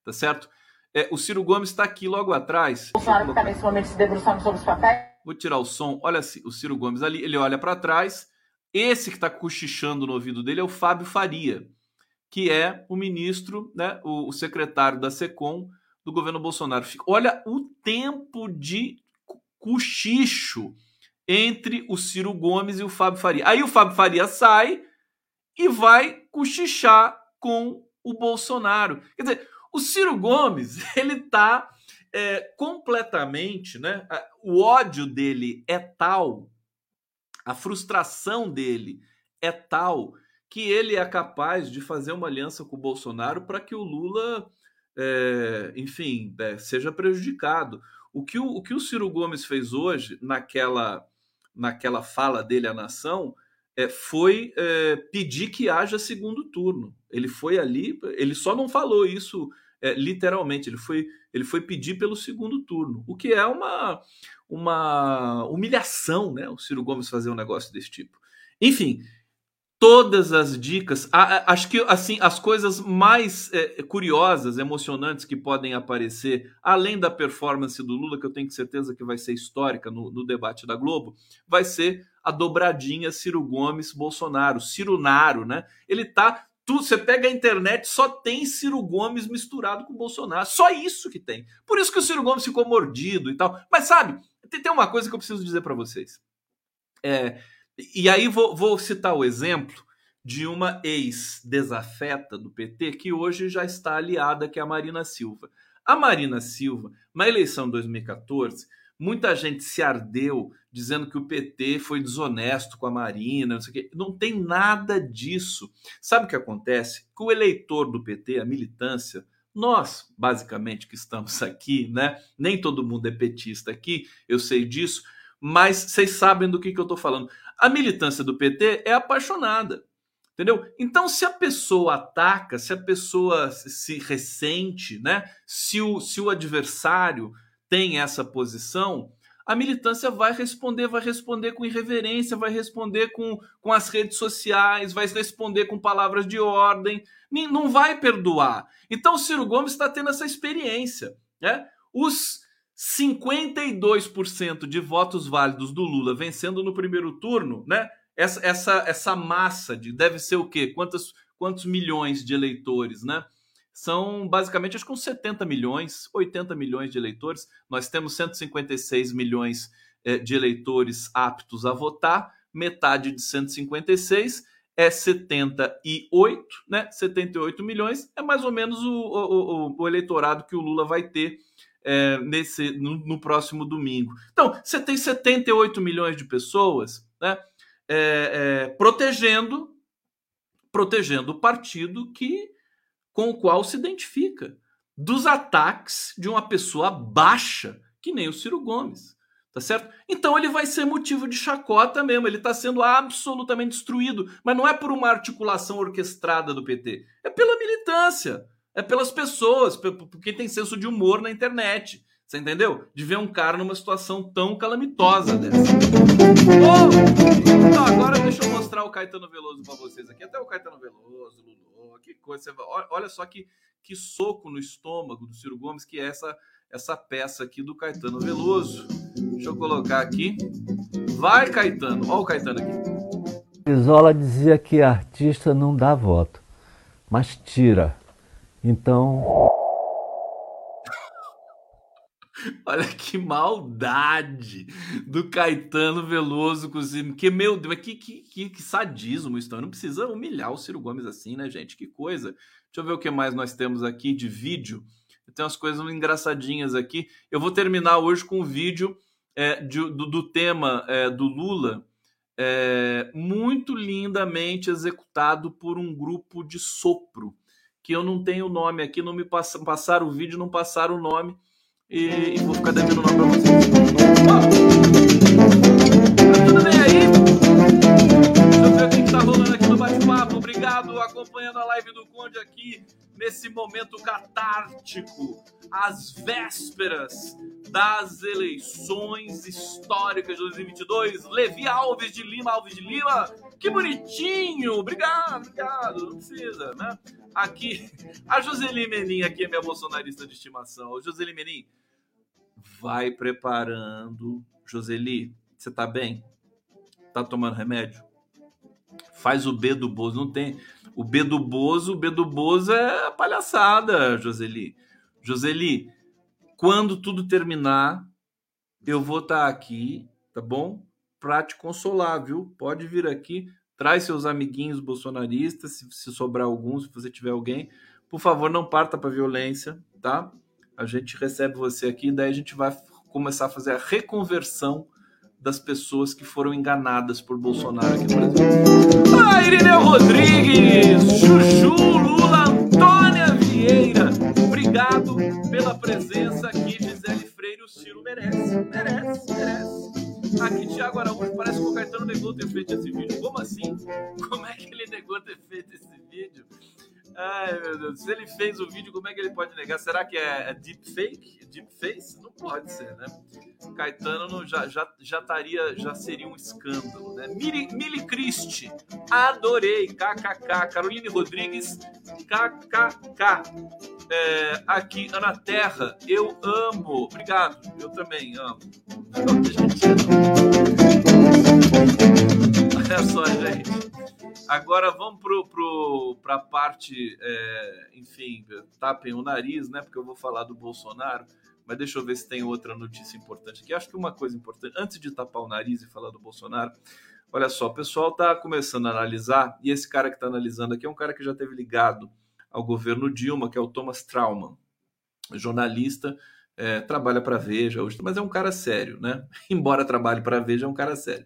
tá certo? É, o Ciro Gomes está aqui logo atrás. Bolsonaro está nesse momento se debruçando sobre os papéis. Vou tirar o som. Olha o Ciro Gomes ali, ele olha para trás. Esse que está cochichando no ouvido dele é o Fábio Faria, que é o ministro, né, o, o secretário da SECOM do governo Bolsonaro. Olha o tempo de cochicho entre o Ciro Gomes e o Fábio Faria. Aí o Fábio Faria sai e vai cochichar com o Bolsonaro. Quer dizer, o Ciro Gomes, ele tá é, completamente, né? O ódio dele é tal, a frustração dele é tal que ele é capaz de fazer uma aliança com o Bolsonaro para que o Lula, é, enfim, é, seja prejudicado. O que o, o que o Ciro Gomes fez hoje naquela naquela fala dele à nação é, foi é, pedir que haja segundo turno. Ele foi ali, ele só não falou isso é, literalmente, ele foi, ele foi pedir pelo segundo turno, o que é uma, uma humilhação, né? O Ciro Gomes fazer um negócio desse tipo. Enfim, todas as dicas, acho que assim as coisas mais é, curiosas, emocionantes que podem aparecer, além da performance do Lula, que eu tenho certeza que vai ser histórica no, no debate da Globo, vai ser a dobradinha Ciro Gomes Bolsonaro, Ciro Naro, né? Ele tá Tu, você pega a internet, só tem Ciro Gomes misturado com Bolsonaro. Só isso que tem. Por isso que o Ciro Gomes ficou mordido e tal. Mas sabe, tem, tem uma coisa que eu preciso dizer para vocês. É, e aí vou, vou citar o exemplo de uma ex-desafeta do PT que hoje já está aliada, que é a Marina Silva. A Marina Silva, na eleição de 2014, muita gente se ardeu dizendo que o PT foi desonesto com a Marina, não sei o quê. Não tem nada disso. Sabe o que acontece? Que o eleitor do PT, a militância, nós, basicamente, que estamos aqui, né? Nem todo mundo é petista aqui, eu sei disso, mas vocês sabem do que, que eu estou falando. A militância do PT é apaixonada. Entendeu? Então, se a pessoa ataca, se a pessoa se ressente, né? Se o, se o adversário tem essa posição, a militância vai responder, vai responder com irreverência, vai responder com, com as redes sociais, vai responder com palavras de ordem, não vai perdoar. Então o Ciro Gomes está tendo essa experiência. Né? Os 52% de votos válidos do Lula vencendo no primeiro turno, né? Essa, essa, essa massa de deve ser o quê? Quantos, quantos milhões de eleitores, né? São basicamente acho que uns 70 milhões, 80 milhões de eleitores. Nós temos 156 milhões eh, de eleitores aptos a votar, metade de 156 é 78, né? 78 milhões é mais ou menos o, o, o eleitorado que o Lula vai ter é, nesse no, no, próximo domingo. Então, você tem 78 milhões de pessoas, né? é, protegendo protegendo o partido que com o qual se identifica dos ataques de uma pessoa baixa que nem o Ciro Gomes, tá certo? Então ele vai ser motivo de chacota mesmo, ele está sendo absolutamente destruído, mas não é por uma articulação orquestrada do PT, é pela militância, é pelas pessoas, por quem tem senso de humor na internet. Você entendeu? De ver um cara numa situação tão calamitosa dessa. Oh! Então, agora deixa eu mostrar o Caetano Veloso para vocês aqui. Até o Caetano Veloso, Coisa. Olha só que, que soco no estômago do Ciro Gomes, que é essa, essa peça aqui do Caetano Veloso. Deixa eu colocar aqui. Vai, Caetano. Olha o Caetano aqui. Isola dizia que artista não dá voto, mas tira. Então, Olha que maldade do Caetano Veloso com o Ciro. Que, meu Deus, que, que, que, sadismo isso. Não precisa humilhar o Ciro Gomes assim, né, gente? Que coisa. Deixa eu ver o que mais nós temos aqui de vídeo. Tem umas coisas engraçadinhas aqui. Eu vou terminar hoje com um vídeo é, de, do, do, tema é, do Lula, é, muito lindamente executado por um grupo de sopro, que eu não tenho o nome aqui, não me pass passaram o vídeo, não passaram o nome e, e vou ficar devendo o nome pra vocês. Tá tudo bem aí? Ver o que tá rolando aqui no bate-papo. Obrigado, acompanhando a live do Conde aqui nesse momento catártico, às vésperas das eleições históricas de 2022. Levi Alves de Lima, Alves de Lima, que bonitinho! Obrigado, obrigado. Não precisa, né? Aqui, a Joseli Menin aqui é minha bolsonarista de estimação. Joseli Menin, vai preparando. Joseli, você tá bem? Tá tomando remédio? Faz o B do Bozo, não tem. O B do Bozo, o B do Bozo é palhaçada, Joseli. Joseli, quando tudo terminar, eu vou estar tá aqui, tá bom? Pra te consolar, viu? Pode vir aqui, traz seus amiguinhos bolsonaristas, se, se sobrar algum, se você tiver alguém. Por favor, não parta para violência, tá? A gente recebe você aqui, daí a gente vai começar a fazer a reconversão das pessoas que foram enganadas por Bolsonaro aqui no Brasil. Ah, Irineu Rodrigues, Chuchu, Lula, Antônia Vieira, obrigado pela presença aqui, Gisele Freire, o Ciro merece, merece, merece. Aqui, Tiago Araújo, parece que o Caetano negou ter feito esse vídeo. Como assim? Como é que ele negou ter feito esse vídeo? Ai, meu Deus. Se ele fez o vídeo, como é que ele pode negar? Será que é, é deepfake? Deepface? Não pode ser, né? Caetano já, já, já, estaria, já seria um escândalo, né? Mili, adorei. KKK. Caroline Rodrigues, KKK. É, aqui, Ana Terra, eu amo. Obrigado, eu também amo. Olha só, gente. Agora vamos para pro, pro, a parte, é, enfim, tapem o nariz, né? Porque eu vou falar do Bolsonaro. Mas deixa eu ver se tem outra notícia importante aqui. Acho que uma coisa importante, antes de tapar o nariz e falar do Bolsonaro, olha só, o pessoal está começando a analisar, e esse cara que está analisando aqui é um cara que já teve ligado ao governo Dilma, que é o Thomas Trauman, jornalista, é, trabalha para Veja hoje, mas é um cara sério, né? Embora trabalhe para Veja, é um cara sério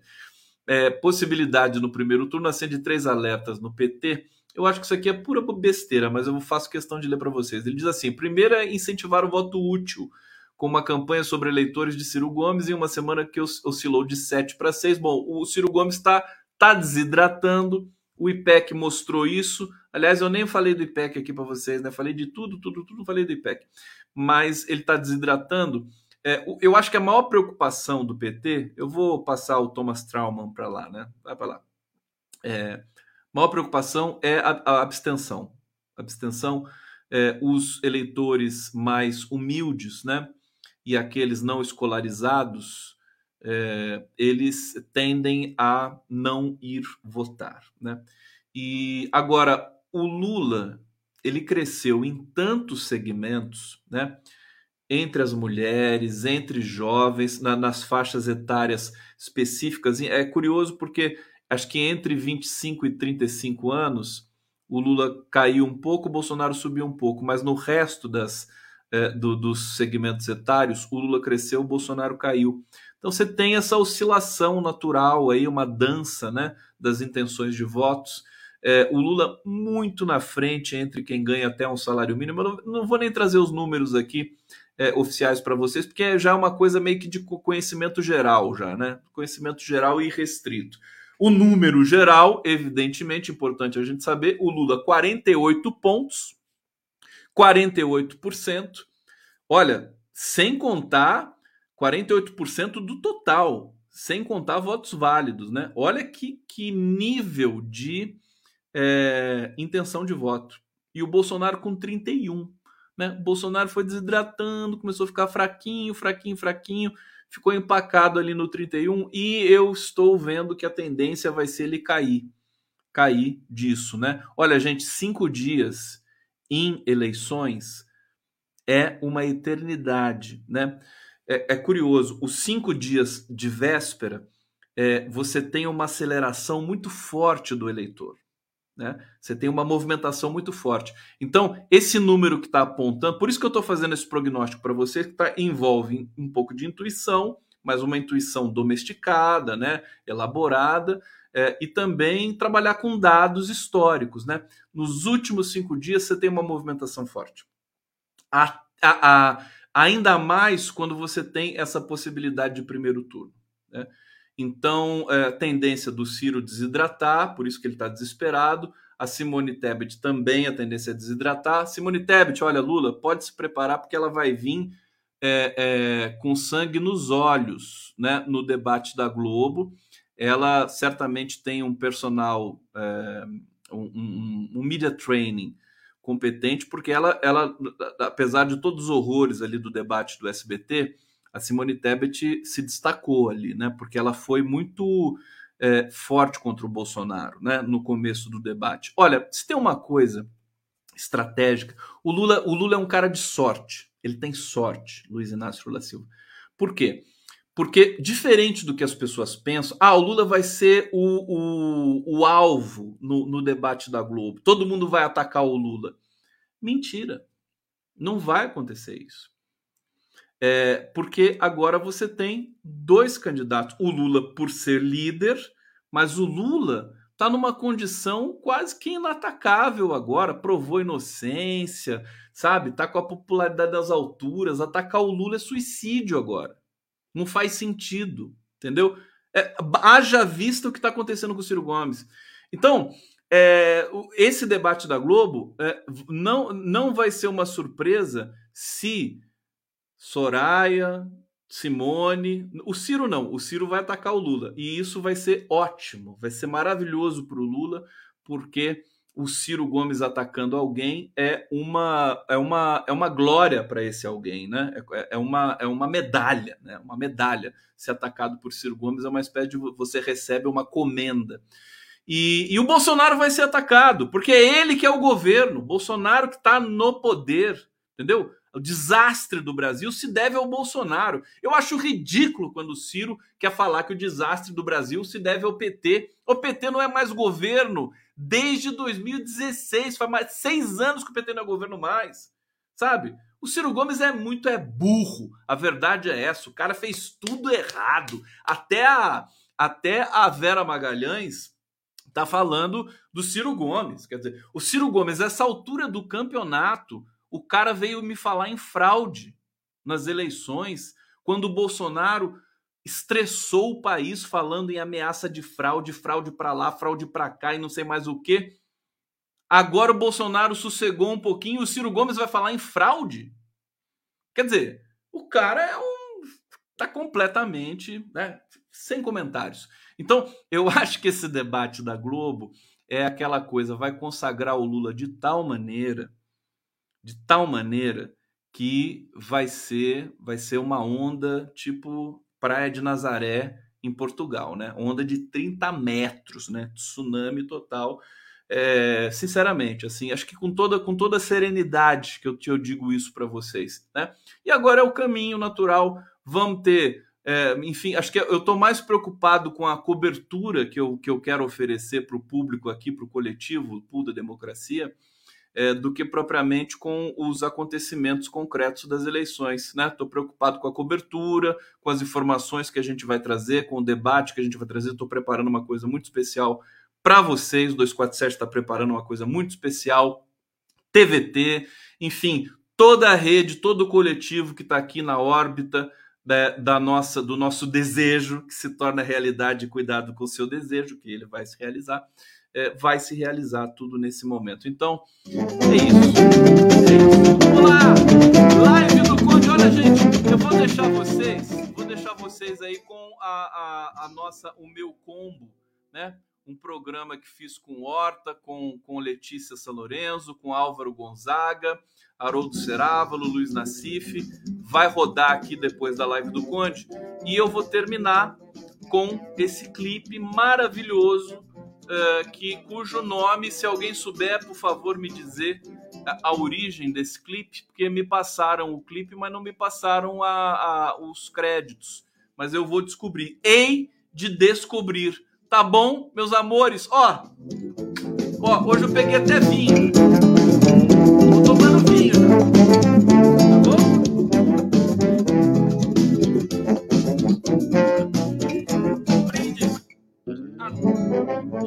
é, possibilidade no primeiro turno, acende três alertas no PT. Eu acho que isso aqui é pura besteira, mas eu faço questão de ler para vocês. Ele diz assim: primeiro é incentivar o voto útil, com uma campanha sobre eleitores de Ciro Gomes em uma semana que oscilou de 7 para 6. Bom, o Ciro Gomes está tá desidratando, o IPEC mostrou isso. Aliás, eu nem falei do IPEC aqui para vocês, né? Falei de tudo, tudo, tudo, falei do IPEC. Mas ele está desidratando. É, eu acho que a maior preocupação do PT, eu vou passar o Thomas Trauman para lá, né? Vai para lá. É, maior preocupação é a, a abstenção. Abstenção, é, os eleitores mais humildes, né? E aqueles não escolarizados, é, eles tendem a não ir votar, né? E agora o Lula, ele cresceu em tantos segmentos, né? Entre as mulheres, entre jovens, na, nas faixas etárias específicas. É curioso porque acho que entre 25 e 35 anos o Lula caiu um pouco, o Bolsonaro subiu um pouco, mas no resto das, é, do, dos segmentos etários o Lula cresceu, o Bolsonaro caiu. Então você tem essa oscilação natural aí, uma dança, né, das intenções de votos. É, o Lula muito na frente entre quem ganha até um salário mínimo. Eu não, não vou nem trazer os números aqui é, oficiais para vocês, porque é já uma coisa meio que de conhecimento geral, já, né? Conhecimento geral e restrito. O número geral, evidentemente, importante a gente saber: o Lula, 48 pontos, 48%. Olha, sem contar 48% do total, sem contar votos válidos, né? Olha que, que nível de é, intenção de voto. E o Bolsonaro com 31. Né? O Bolsonaro foi desidratando, começou a ficar fraquinho, fraquinho, fraquinho, ficou empacado ali no 31 e eu estou vendo que a tendência vai ser ele cair, cair disso, né? Olha, gente, cinco dias em eleições é uma eternidade, né? É, é curioso, os cinco dias de véspera, é, você tem uma aceleração muito forte do eleitor. Né? Você tem uma movimentação muito forte. Então, esse número que está apontando, por isso que eu estou fazendo esse prognóstico para você, que tá, envolve um pouco de intuição, mas uma intuição domesticada, né? elaborada, é, e também trabalhar com dados históricos. Né? Nos últimos cinco dias, você tem uma movimentação forte. A, a, a, ainda mais quando você tem essa possibilidade de primeiro turno. Né? Então, é, tendência do Ciro desidratar, por isso que ele está desesperado. A Simone Tebet também a tendência é desidratar. Simone Tebet, olha, Lula, pode se preparar porque ela vai vir é, é, com sangue nos olhos né, no debate da Globo. Ela certamente tem um personal, é, um, um, um media training competente, porque ela, ela, apesar de todos os horrores ali do debate do SBT, a Simone Tebet se destacou ali, né? Porque ela foi muito é, forte contra o Bolsonaro, né? No começo do debate. Olha, se tem uma coisa estratégica, o Lula, o Lula é um cara de sorte. Ele tem sorte, Luiz Inácio Lula Silva. Por quê? Porque, diferente do que as pessoas pensam, ah, o Lula vai ser o, o, o alvo no, no debate da Globo. Todo mundo vai atacar o Lula. Mentira. Não vai acontecer isso. É, porque agora você tem dois candidatos. O Lula, por ser líder, mas o Lula está numa condição quase que inatacável agora, provou inocência, sabe? Está com a popularidade das alturas. Atacar o Lula é suicídio agora. Não faz sentido, entendeu? É, haja vista o que está acontecendo com o Ciro Gomes. Então, é, esse debate da Globo é, não, não vai ser uma surpresa se Soraya, Simone. O Ciro não, o Ciro vai atacar o Lula. E isso vai ser ótimo, vai ser maravilhoso para o Lula, porque o Ciro Gomes atacando alguém é uma é uma, é uma glória para esse alguém, né? É, é, uma, é uma medalha, né? Uma medalha. Ser atacado por Ciro Gomes é uma espécie de você recebe uma comenda. E, e o Bolsonaro vai ser atacado, porque é ele que é o governo, Bolsonaro que está no poder, entendeu? O desastre do Brasil se deve ao Bolsonaro. Eu acho ridículo quando o Ciro quer falar que o desastre do Brasil se deve ao PT. O PT não é mais governo desde 2016, faz mais seis anos que o PT não é governo mais, sabe? O Ciro Gomes é muito é burro. A verdade é essa. O cara fez tudo errado. Até a, até a Vera Magalhães tá falando do Ciro Gomes. Quer dizer, o Ciro Gomes, essa altura do campeonato, o cara veio me falar em fraude nas eleições, quando o Bolsonaro estressou o país falando em ameaça de fraude, fraude para lá, fraude para cá e não sei mais o que. Agora o Bolsonaro sossegou um pouquinho, o Ciro Gomes vai falar em fraude. Quer dizer, o cara é um tá completamente, né, sem comentários. Então, eu acho que esse debate da Globo é aquela coisa, vai consagrar o Lula de tal maneira de tal maneira que vai ser vai ser uma onda tipo Praia de Nazaré em Portugal, né? Onda de 30 metros, né? Tsunami total. É, sinceramente, assim, acho que com toda com toda a serenidade que eu, eu digo isso para vocês, né? E agora é o caminho natural. Vamos ter, é, enfim, acho que eu estou mais preocupado com a cobertura que eu, que eu quero oferecer para o público aqui, para o coletivo, o da democracia é, do que propriamente com os acontecimentos concretos das eleições. Estou né? preocupado com a cobertura, com as informações que a gente vai trazer, com o debate que a gente vai trazer. Estou preparando uma coisa muito especial para vocês. O 247 está preparando uma coisa muito especial. TVT, enfim, toda a rede, todo o coletivo que está aqui na órbita da, da, nossa, do nosso desejo, que se torna realidade, cuidado com o seu desejo, que ele vai se realizar é, vai se realizar tudo nesse momento. Então, é isso. É isso. Vamos lá! Live do Conde. Olha, gente, eu vou deixar vocês, vou deixar vocês aí com a, a, a nossa, o meu combo, né? um programa que fiz com Horta, com, com Letícia Salorenzo, com Álvaro Gonzaga, Haroldo Cerávalo, Luiz Nassif. Vai rodar aqui depois da live do Conde. E eu vou terminar com esse clipe maravilhoso uh, que cujo nome, se alguém souber, por favor, me dizer a, a, origem desse clipe, porque me passaram o clipe, mas não me passaram a, a, os créditos. Mas eu vou descobrir. Hei de descobrir. Tá bom, meus amores? Ó, ó hoje eu peguei até vinho. Tô tomando vinho.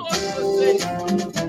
Oh, the.